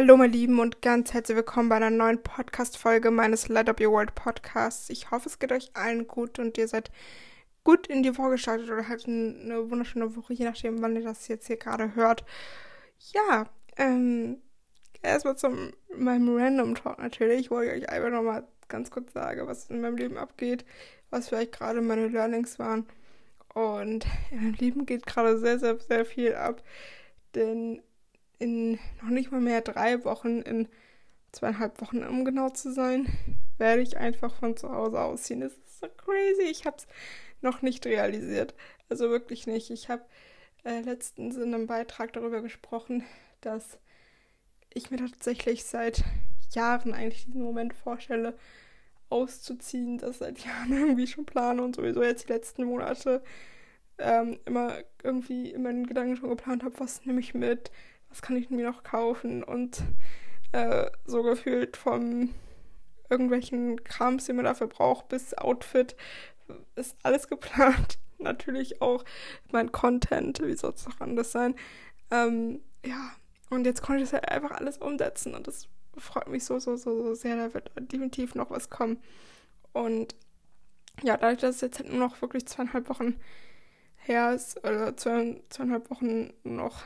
Hallo, meine Lieben, und ganz herzlich willkommen bei einer neuen Podcast-Folge meines Light Up Your World Podcasts. Ich hoffe, es geht euch allen gut und ihr seid gut in die Woche gestartet oder halt eine wunderschöne Woche, je nachdem, wann ihr das jetzt hier gerade hört. Ja, ähm, erstmal zu meinem Random Talk natürlich, wo ich euch einfach nochmal ganz kurz sage, was in meinem Leben abgeht, was vielleicht gerade meine Learnings waren. Und in meinem Leben geht gerade sehr, sehr, sehr viel ab, denn in noch nicht mal mehr drei Wochen, in zweieinhalb Wochen, um genau zu sein, werde ich einfach von zu Hause ausziehen. Das ist so crazy. Ich habe es noch nicht realisiert. Also wirklich nicht. Ich habe äh, letztens in einem Beitrag darüber gesprochen, dass ich mir tatsächlich seit Jahren eigentlich diesen Moment vorstelle, auszuziehen, das seit Jahren irgendwie schon plane und sowieso jetzt die letzten Monate ähm, immer irgendwie in meinen Gedanken schon geplant habe, was nehme ich mit, was kann ich mir noch kaufen und äh, so gefühlt vom irgendwelchen Krams, den man dafür braucht, bis Outfit ist alles geplant. Natürlich auch mein Content, wie soll es auch anders sein. Ähm, ja, und jetzt konnte ich das halt einfach alles umsetzen und das freut mich so, so, so, so sehr. Da wird definitiv noch was kommen. Und ja, dadurch, dass es jetzt halt nur noch wirklich zweieinhalb Wochen her ist, oder zwei, zweieinhalb Wochen noch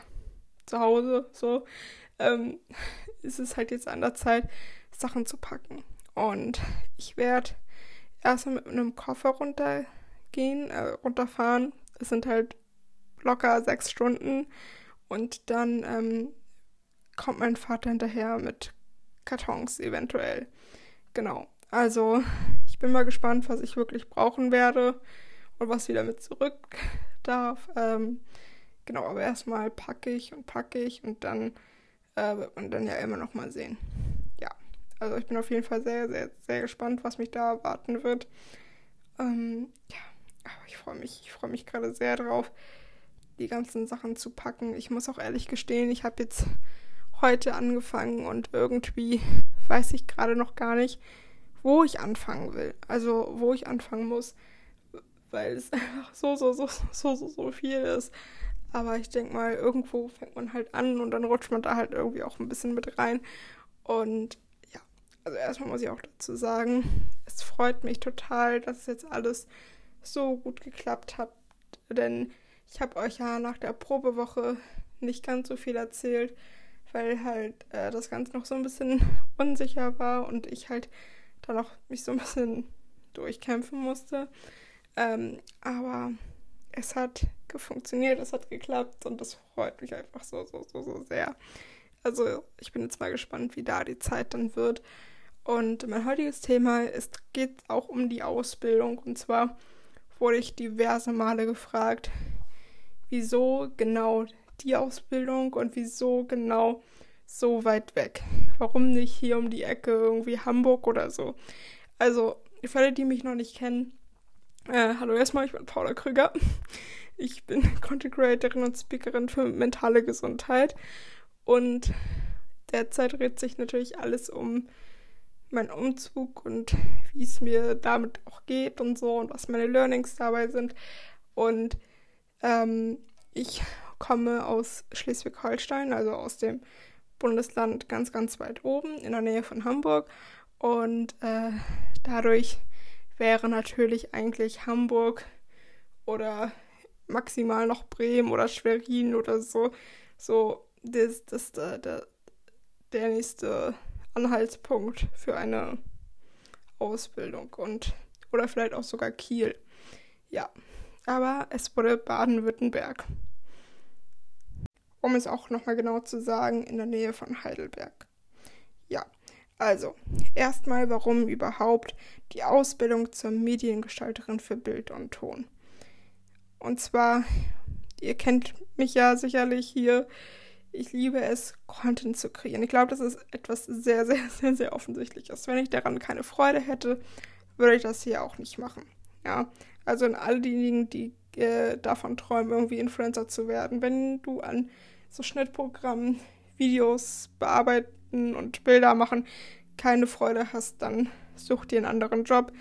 zu Hause, so, ähm, ist es halt jetzt an der Zeit, Sachen zu packen. Und ich werde erstmal mit einem Koffer runtergehen, äh, runterfahren. Es sind halt locker sechs Stunden. Und dann ähm, kommt mein Vater hinterher mit Kartons eventuell. Genau. Also, ich bin mal gespannt, was ich wirklich brauchen werde und was wieder mit zurück darf. Ähm, Genau, aber erstmal packe ich und packe ich und dann äh, wird man dann ja immer noch mal sehen. Ja, also ich bin auf jeden Fall sehr, sehr, sehr gespannt, was mich da erwarten wird. Ähm, ja, aber ich freue mich, ich freue mich gerade sehr drauf, die ganzen Sachen zu packen. Ich muss auch ehrlich gestehen, ich habe jetzt heute angefangen und irgendwie weiß ich gerade noch gar nicht, wo ich anfangen will. Also wo ich anfangen muss, weil es einfach so, so, so, so, so, so viel ist. Aber ich denke mal, irgendwo fängt man halt an und dann rutscht man da halt irgendwie auch ein bisschen mit rein. Und ja, also erstmal muss ich auch dazu sagen, es freut mich total, dass es jetzt alles so gut geklappt hat. Denn ich habe euch ja nach der Probewoche nicht ganz so viel erzählt, weil halt äh, das Ganze noch so ein bisschen unsicher war und ich halt dann auch mich so ein bisschen durchkämpfen musste. Ähm, aber es hat funktioniert, es hat geklappt und das freut mich einfach so, so, so, so sehr. Also ich bin jetzt mal gespannt, wie da die Zeit dann wird. Und mein heutiges Thema ist, geht auch um die Ausbildung. Und zwar wurde ich diverse Male gefragt, wieso genau die Ausbildung und wieso genau so weit weg. Warum nicht hier um die Ecke, irgendwie Hamburg oder so. Also, für alle, die mich noch nicht kennen, äh, hallo erstmal, ich bin Paula Krüger. Ich bin Content Creatorin und Speakerin für mentale Gesundheit. Und derzeit dreht sich natürlich alles um meinen Umzug und wie es mir damit auch geht und so und was meine Learnings dabei sind. Und ähm, ich komme aus Schleswig-Holstein, also aus dem Bundesland ganz, ganz weit oben in der Nähe von Hamburg. Und äh, dadurch wäre natürlich eigentlich Hamburg oder maximal noch Bremen oder Schwerin oder so. So, das, das, der, der, der nächste Anhaltspunkt für eine Ausbildung und oder vielleicht auch sogar Kiel. Ja, aber es wurde Baden-Württemberg. Um es auch nochmal genau zu sagen, in der Nähe von Heidelberg. Ja, also erstmal, warum überhaupt die Ausbildung zur Mediengestalterin für Bild und Ton. Und zwar, ihr kennt mich ja sicherlich hier. Ich liebe es, Content zu kreieren. Ich glaube, das ist etwas sehr, sehr, sehr, sehr offensichtliches. Wenn ich daran keine Freude hätte, würde ich das hier auch nicht machen. Ja, also an all diejenigen, die äh, davon träumen, irgendwie Influencer zu werden. Wenn du an so Schnittprogrammen, Videos bearbeiten und Bilder machen keine Freude hast, dann such dir einen anderen Job,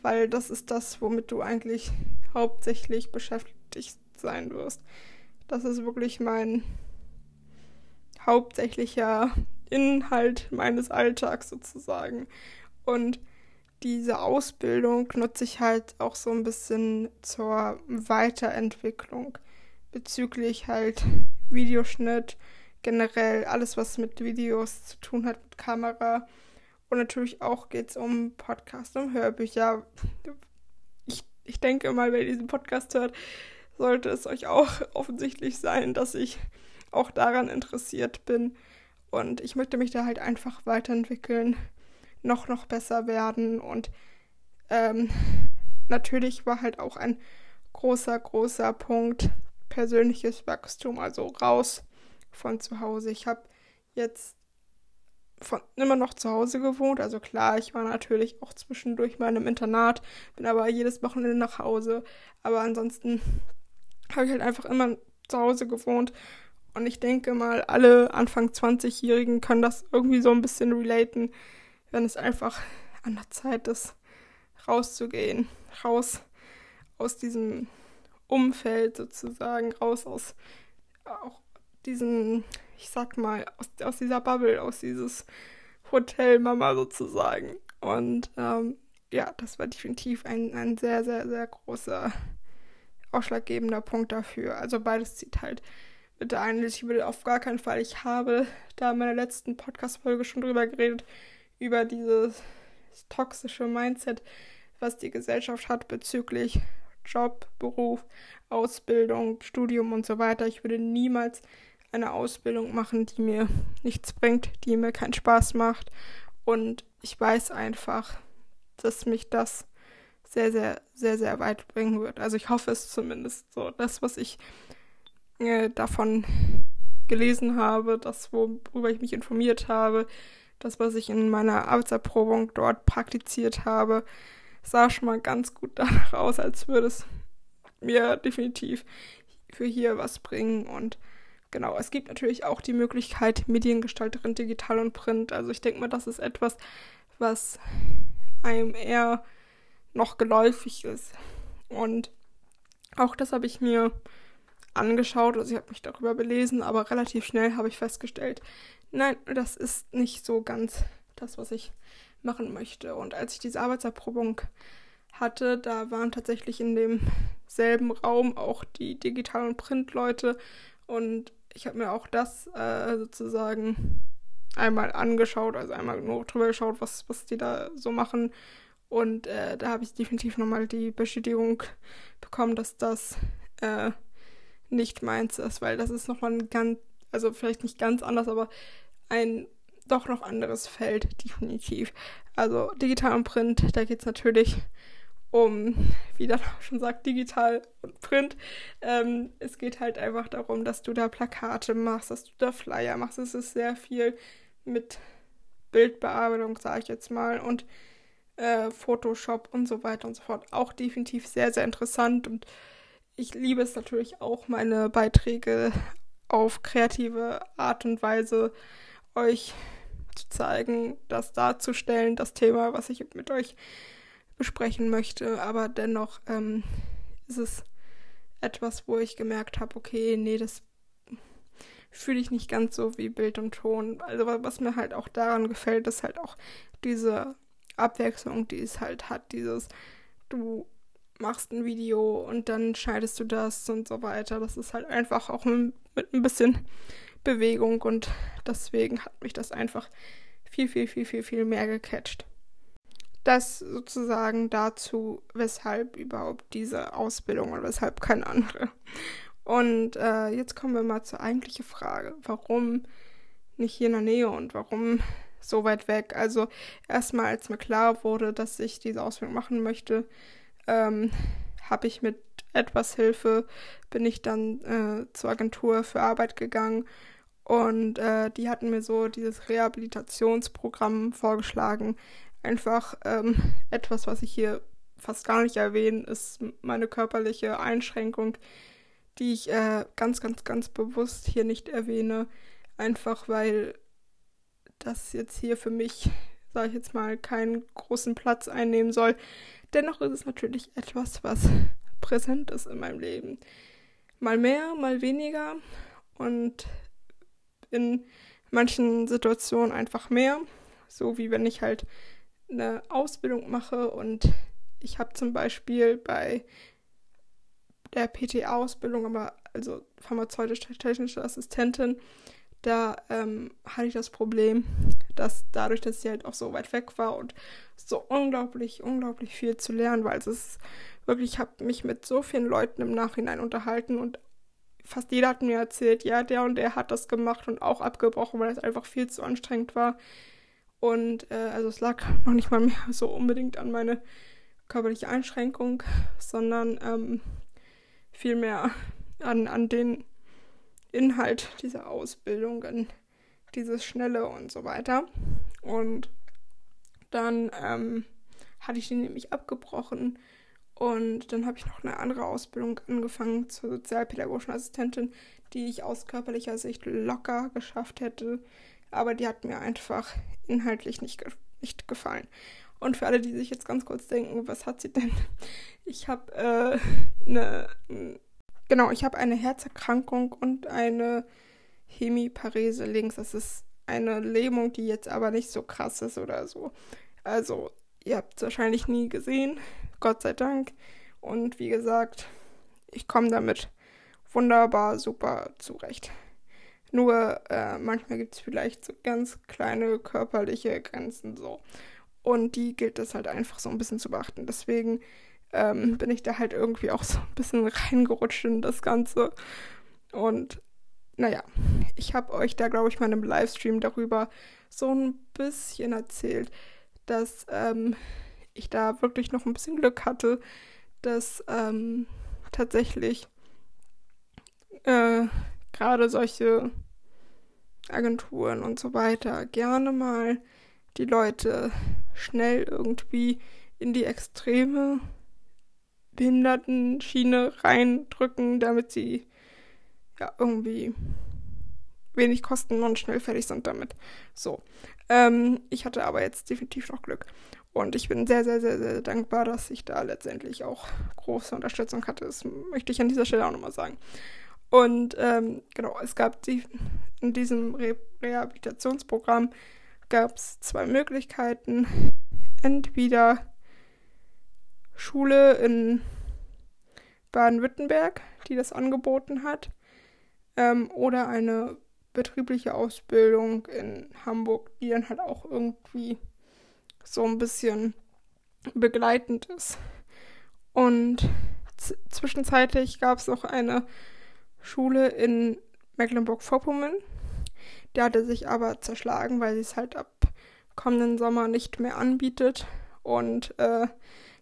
weil das ist das, womit du eigentlich hauptsächlich beschäftigt sein wirst. Das ist wirklich mein hauptsächlicher Inhalt meines Alltags sozusagen. Und diese Ausbildung nutze ich halt auch so ein bisschen zur Weiterentwicklung bezüglich halt Videoschnitt, generell alles, was mit Videos zu tun hat, mit Kamera. Und natürlich auch geht es um Podcast, um Hörbücher. Ich, ich denke mal, ihr diesen Podcast hört, sollte es euch auch offensichtlich sein, dass ich auch daran interessiert bin. Und ich möchte mich da halt einfach weiterentwickeln, noch, noch besser werden. Und ähm, natürlich war halt auch ein großer, großer Punkt persönliches Wachstum, also raus von zu Hause. Ich habe jetzt von, immer noch zu Hause gewohnt. Also klar, ich war natürlich auch zwischendurch mal im Internat, bin aber jedes Wochenende nach Hause. Aber ansonsten habe ich halt einfach immer zu Hause gewohnt. Und ich denke mal, alle Anfang 20-Jährigen können das irgendwie so ein bisschen relaten, wenn es einfach an der Zeit ist, rauszugehen. Raus aus diesem Umfeld sozusagen, raus aus auch diesen, ich sag mal, aus, aus dieser Bubble, aus dieses Hotelmama sozusagen. Und ähm, ja, das war definitiv ein, ein sehr, sehr, sehr großer ausschlaggebender Punkt dafür. Also beides zieht halt bitte ein. Ich würde auf gar keinen Fall, ich habe da in meiner letzten Podcast-Folge schon drüber geredet, über dieses toxische Mindset, was die Gesellschaft hat bezüglich Job, Beruf, Ausbildung, Studium und so weiter. Ich würde niemals eine Ausbildung machen, die mir nichts bringt, die mir keinen Spaß macht. Und ich weiß einfach, dass mich das sehr, sehr, sehr, sehr weit bringen wird. Also ich hoffe es zumindest so. Das, was ich äh, davon gelesen habe, das, worüber ich mich informiert habe, das, was ich in meiner Arbeitserprobung dort praktiziert habe, sah schon mal ganz gut danach aus, als würde es mir definitiv für hier was bringen. Und genau, es gibt natürlich auch die Möglichkeit Mediengestalterin digital und print. Also ich denke mal, das ist etwas, was einem eher noch geläufig ist. Und auch das habe ich mir angeschaut, also ich habe mich darüber belesen, aber relativ schnell habe ich festgestellt, nein, das ist nicht so ganz das, was ich machen möchte. Und als ich diese Arbeitserprobung hatte, da waren tatsächlich in demselben Raum auch die Digital- und Printleute und ich habe mir auch das äh, sozusagen einmal angeschaut, also einmal nur drüber geschaut, was, was die da so machen und äh, da habe ich definitiv nochmal die Bestätigung bekommen, dass das äh, nicht meins ist, weil das ist nochmal ein ganz, also vielleicht nicht ganz anders, aber ein doch noch anderes Feld, definitiv. Also digital und Print, da geht es natürlich um, wie der Name schon sagt, digital und Print. Ähm, es geht halt einfach darum, dass du da Plakate machst, dass du da Flyer machst. Es ist sehr viel mit Bildbearbeitung, sage ich jetzt mal, und äh, Photoshop und so weiter und so fort. Auch definitiv sehr, sehr interessant und ich liebe es natürlich auch, meine Beiträge auf kreative Art und Weise euch zu zeigen, das darzustellen, das Thema, was ich mit euch besprechen möchte. Aber dennoch ähm, ist es etwas, wo ich gemerkt habe, okay, nee, das fühle ich nicht ganz so wie Bild und Ton. Also was mir halt auch daran gefällt, ist halt auch diese Abwechslung, die es halt hat. Dieses, du machst ein Video und dann schneidest du das und so weiter. Das ist halt einfach auch mit ein bisschen Bewegung und deswegen hat mich das einfach viel, viel, viel, viel, viel mehr gecatcht. Das sozusagen dazu, weshalb überhaupt diese Ausbildung und weshalb keine andere. Und äh, jetzt kommen wir mal zur eigentlichen Frage. Warum nicht hier in der Nähe und warum so weit weg. Also erstmal, als mir klar wurde, dass ich diese Ausbildung machen möchte, ähm, habe ich mit etwas Hilfe, bin ich dann äh, zur Agentur für Arbeit gegangen und äh, die hatten mir so dieses Rehabilitationsprogramm vorgeschlagen. Einfach ähm, etwas, was ich hier fast gar nicht erwähne, ist meine körperliche Einschränkung, die ich äh, ganz, ganz, ganz bewusst hier nicht erwähne. Einfach weil das jetzt hier für mich, sage ich jetzt mal, keinen großen Platz einnehmen soll. Dennoch ist es natürlich etwas, was präsent ist in meinem Leben. Mal mehr, mal weniger. Und in manchen Situationen einfach mehr. So wie wenn ich halt eine Ausbildung mache und ich habe zum Beispiel bei der PTA-Ausbildung, aber also pharmazeutisch-technische Assistentin, da ähm, hatte ich das Problem, dass dadurch, dass sie halt auch so weit weg war und so unglaublich, unglaublich viel zu lernen, weil es ist wirklich, ich habe mich mit so vielen Leuten im Nachhinein unterhalten und fast jeder hat mir erzählt, ja, der und der hat das gemacht und auch abgebrochen, weil es einfach viel zu anstrengend war. Und äh, also es lag noch nicht mal mehr so unbedingt an meine körperliche Einschränkung, sondern ähm, vielmehr an, an den Inhalt dieser Ausbildung, an dieses Schnelle und so weiter. Und dann ähm, hatte ich den nämlich abgebrochen und dann habe ich noch eine andere Ausbildung angefangen zur sozialpädagogischen Assistentin, die ich aus körperlicher Sicht locker geschafft hätte. Aber die hat mir einfach inhaltlich nicht, ge nicht gefallen. Und für alle, die sich jetzt ganz kurz denken, was hat sie denn? Ich habe äh, eine, genau, ich habe eine Herzerkrankung und eine Hemiparese links. Das ist eine Lähmung, die jetzt aber nicht so krass ist oder so. Also, ihr habt es wahrscheinlich nie gesehen. Gott sei Dank. Und wie gesagt, ich komme damit wunderbar, super zurecht. Nur äh, manchmal gibt es vielleicht so ganz kleine körperliche Grenzen so. Und die gilt es halt einfach so ein bisschen zu beachten. Deswegen ähm, bin ich da halt irgendwie auch so ein bisschen reingerutscht in das Ganze. Und naja, ich habe euch da, glaube ich, mal einem Livestream darüber so ein bisschen erzählt, dass ähm, ich da wirklich noch ein bisschen Glück hatte, dass ähm, tatsächlich äh, gerade solche Agenturen und so weiter gerne mal die Leute schnell irgendwie in die extreme Behindertenschiene reindrücken, damit sie ja irgendwie wenig kosten und schnell fertig sind damit. So. Ähm, ich hatte aber jetzt definitiv noch Glück. Und ich bin sehr, sehr, sehr, sehr dankbar, dass ich da letztendlich auch große Unterstützung hatte. Das möchte ich an dieser Stelle auch nochmal sagen. Und ähm, genau, es gab die, in diesem Re Rehabilitationsprogramm gab es zwei Möglichkeiten. Entweder Schule in Baden-Württemberg, die das angeboten hat, ähm, oder eine betriebliche Ausbildung in Hamburg, die dann halt auch irgendwie so ein bisschen begleitend ist. Und zwischenzeitlich gab es noch eine Schule in Mecklenburg-Vorpommern. Der hatte sich aber zerschlagen, weil sie es halt ab kommenden Sommer nicht mehr anbietet. Und äh,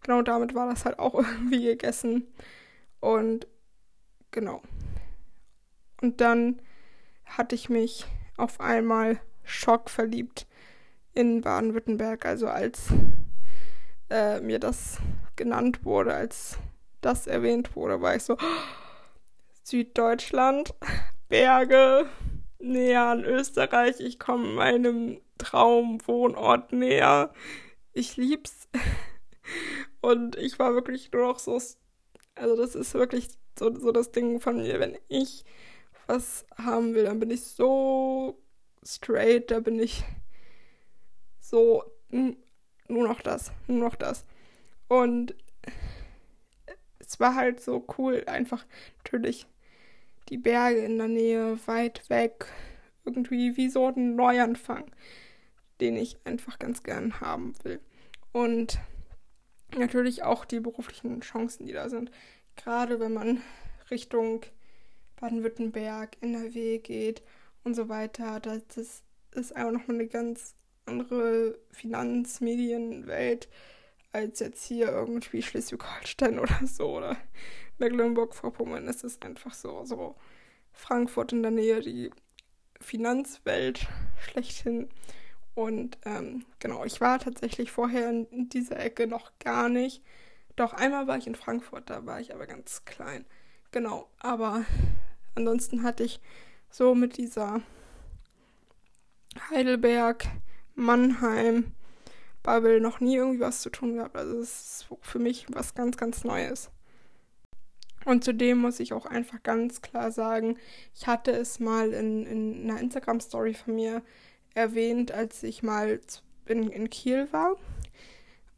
genau damit war das halt auch irgendwie gegessen. Und genau. Und dann hatte ich mich auf einmal schockverliebt in Baden-Württemberg. Also als äh, mir das genannt wurde, als das erwähnt wurde, war ich so, Süddeutschland, Berge, näher an Österreich, ich komme meinem Traumwohnort näher. Ich lieb's. Und ich war wirklich nur noch so, also das ist wirklich so, so das Ding von mir, wenn ich was haben will, dann bin ich so straight, da bin ich so, nur noch das, nur noch das. Und es war halt so cool, einfach natürlich die Berge in der Nähe, weit weg, irgendwie wie so ein Neuanfang, den ich einfach ganz gern haben will. Und natürlich auch die beruflichen Chancen, die da sind. Gerade wenn man Richtung Baden-Württemberg, NRW geht und so weiter. Das ist einfach nochmal eine ganz andere Finanzmedienwelt als jetzt hier irgendwie Schleswig-Holstein oder so oder Mecklenburg-Vorpommern. Es ist einfach so, so Frankfurt in der Nähe, die Finanzwelt schlechthin. Und ähm, genau, ich war tatsächlich vorher in dieser Ecke noch gar nicht. Doch einmal war ich in Frankfurt, da war ich aber ganz klein. Genau, aber ansonsten hatte ich so mit dieser Heidelberg, Mannheim, Bubble noch nie irgendwie was zu tun gehabt. Also es ist für mich was ganz, ganz Neues. Und zudem muss ich auch einfach ganz klar sagen, ich hatte es mal in, in einer Instagram-Story von mir erwähnt, als ich mal in, in Kiel war.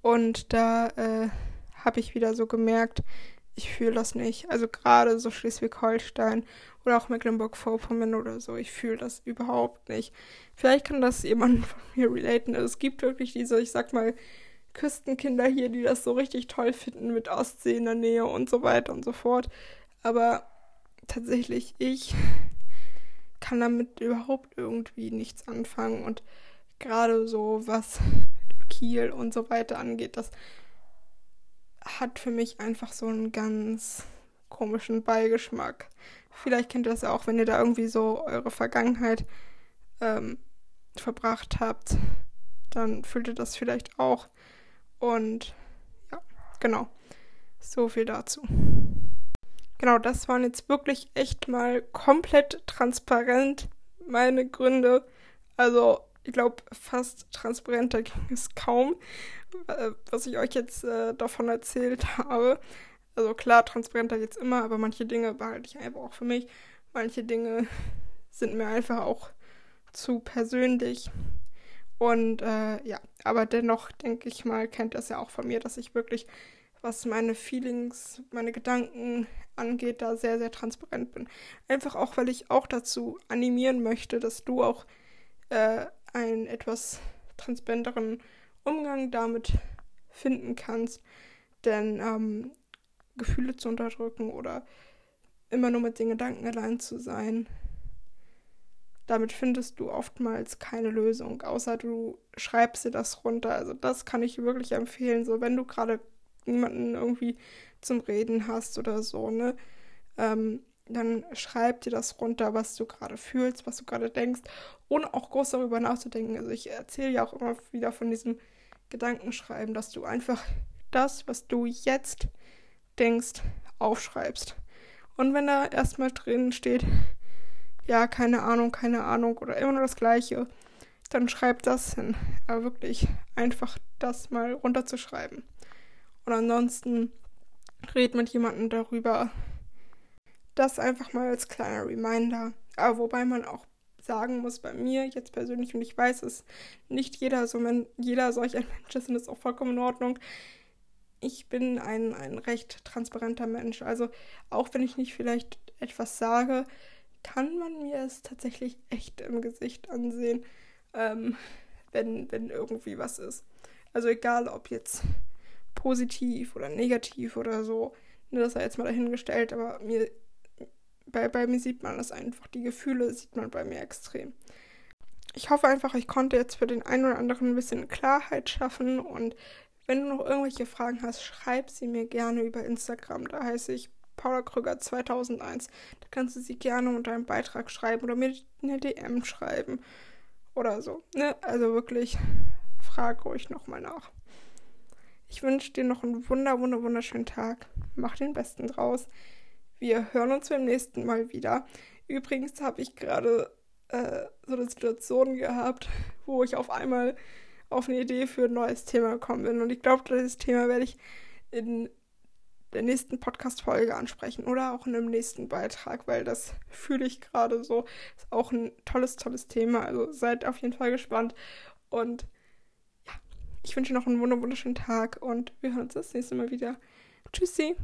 Und da äh, habe ich wieder so gemerkt, ich fühle das nicht. Also gerade so Schleswig-Holstein oder auch Mecklenburg-Vorpommern oder so, ich fühle das überhaupt nicht. Vielleicht kann das jemand von mir relaten. Also es gibt wirklich diese, ich sag mal, Küstenkinder hier, die das so richtig toll finden mit Ostsee in der Nähe und so weiter und so fort. Aber tatsächlich, ich kann damit überhaupt irgendwie nichts anfangen. Und gerade so, was Kiel und so weiter angeht, das hat für mich einfach so einen ganz komischen Beigeschmack. Vielleicht kennt ihr das ja auch, wenn ihr da irgendwie so eure Vergangenheit ähm, verbracht habt, dann fühlt ihr das vielleicht auch. Und ja, genau. So viel dazu. Genau, das waren jetzt wirklich echt mal komplett transparent meine Gründe. Also, ich glaube, fast transparenter ging es kaum, äh, was ich euch jetzt äh, davon erzählt habe. Also klar, transparenter geht's immer, aber manche Dinge behalte ich einfach auch für mich. Manche Dinge sind mir einfach auch zu persönlich. Und äh, ja, aber dennoch denke ich mal, kennt das ja auch von mir, dass ich wirklich, was meine Feelings, meine Gedanken angeht, da sehr, sehr transparent bin. Einfach auch, weil ich auch dazu animieren möchte, dass du auch äh, einen etwas transparenteren Umgang damit finden kannst. Denn ähm, Gefühle zu unterdrücken oder immer nur mit den Gedanken allein zu sein, damit findest du oftmals keine Lösung, außer du schreibst dir das runter. Also das kann ich wirklich empfehlen. So, wenn du gerade niemanden irgendwie zum Reden hast oder so, ne, ähm, dann schreib dir das runter, was du gerade fühlst, was du gerade denkst, ohne auch groß darüber nachzudenken. Also ich erzähle ja auch immer wieder von diesem Gedankenschreiben, dass du einfach das, was du jetzt denkst, aufschreibst. Und wenn da erstmal drin steht, ja, keine Ahnung, keine Ahnung oder immer nur das Gleiche, dann schreib das hin. Aber wirklich einfach das mal runterzuschreiben. Und ansonsten red mit jemandem darüber. Das einfach mal als kleiner Reminder. Aber wobei man auch sagen muss, bei mir jetzt persönlich, und ich weiß es, nicht jeder, so man, jeder solch ein Mensch ist und das ist auch vollkommen in Ordnung. Ich bin ein, ein recht transparenter Mensch. Also auch wenn ich nicht vielleicht etwas sage, kann man mir es tatsächlich echt im Gesicht ansehen, ähm, wenn, wenn irgendwie was ist. Also egal, ob jetzt positiv oder negativ oder so, ne, das sei jetzt mal dahingestellt, aber mir, bei, bei mir sieht man das einfach, die Gefühle sieht man bei mir extrem. Ich hoffe einfach, ich konnte jetzt für den einen oder anderen ein bisschen Klarheit schaffen und wenn du noch irgendwelche Fragen hast, schreib sie mir gerne über Instagram. Da heiße ich Paula Krüger 2001. Da kannst du sie gerne unter einem Beitrag schreiben oder mir eine DM schreiben oder so. Ne? Also wirklich, frag ruhig nochmal nach. Ich wünsche dir noch einen wunder, wunder, wunderschönen Tag. Mach den besten draus. Wir hören uns beim nächsten Mal wieder. Übrigens habe ich gerade äh, so eine Situation gehabt, wo ich auf einmal auf eine Idee für ein neues Thema gekommen bin. Und ich glaube, dieses Thema werde ich in der nächsten Podcast-Folge ansprechen oder auch in einem nächsten Beitrag, weil das fühle ich gerade so. Ist auch ein tolles, tolles Thema. Also seid auf jeden Fall gespannt. Und ja, ich wünsche noch einen wunderschönen Tag und wir hören uns das nächste Mal wieder. Tschüssi.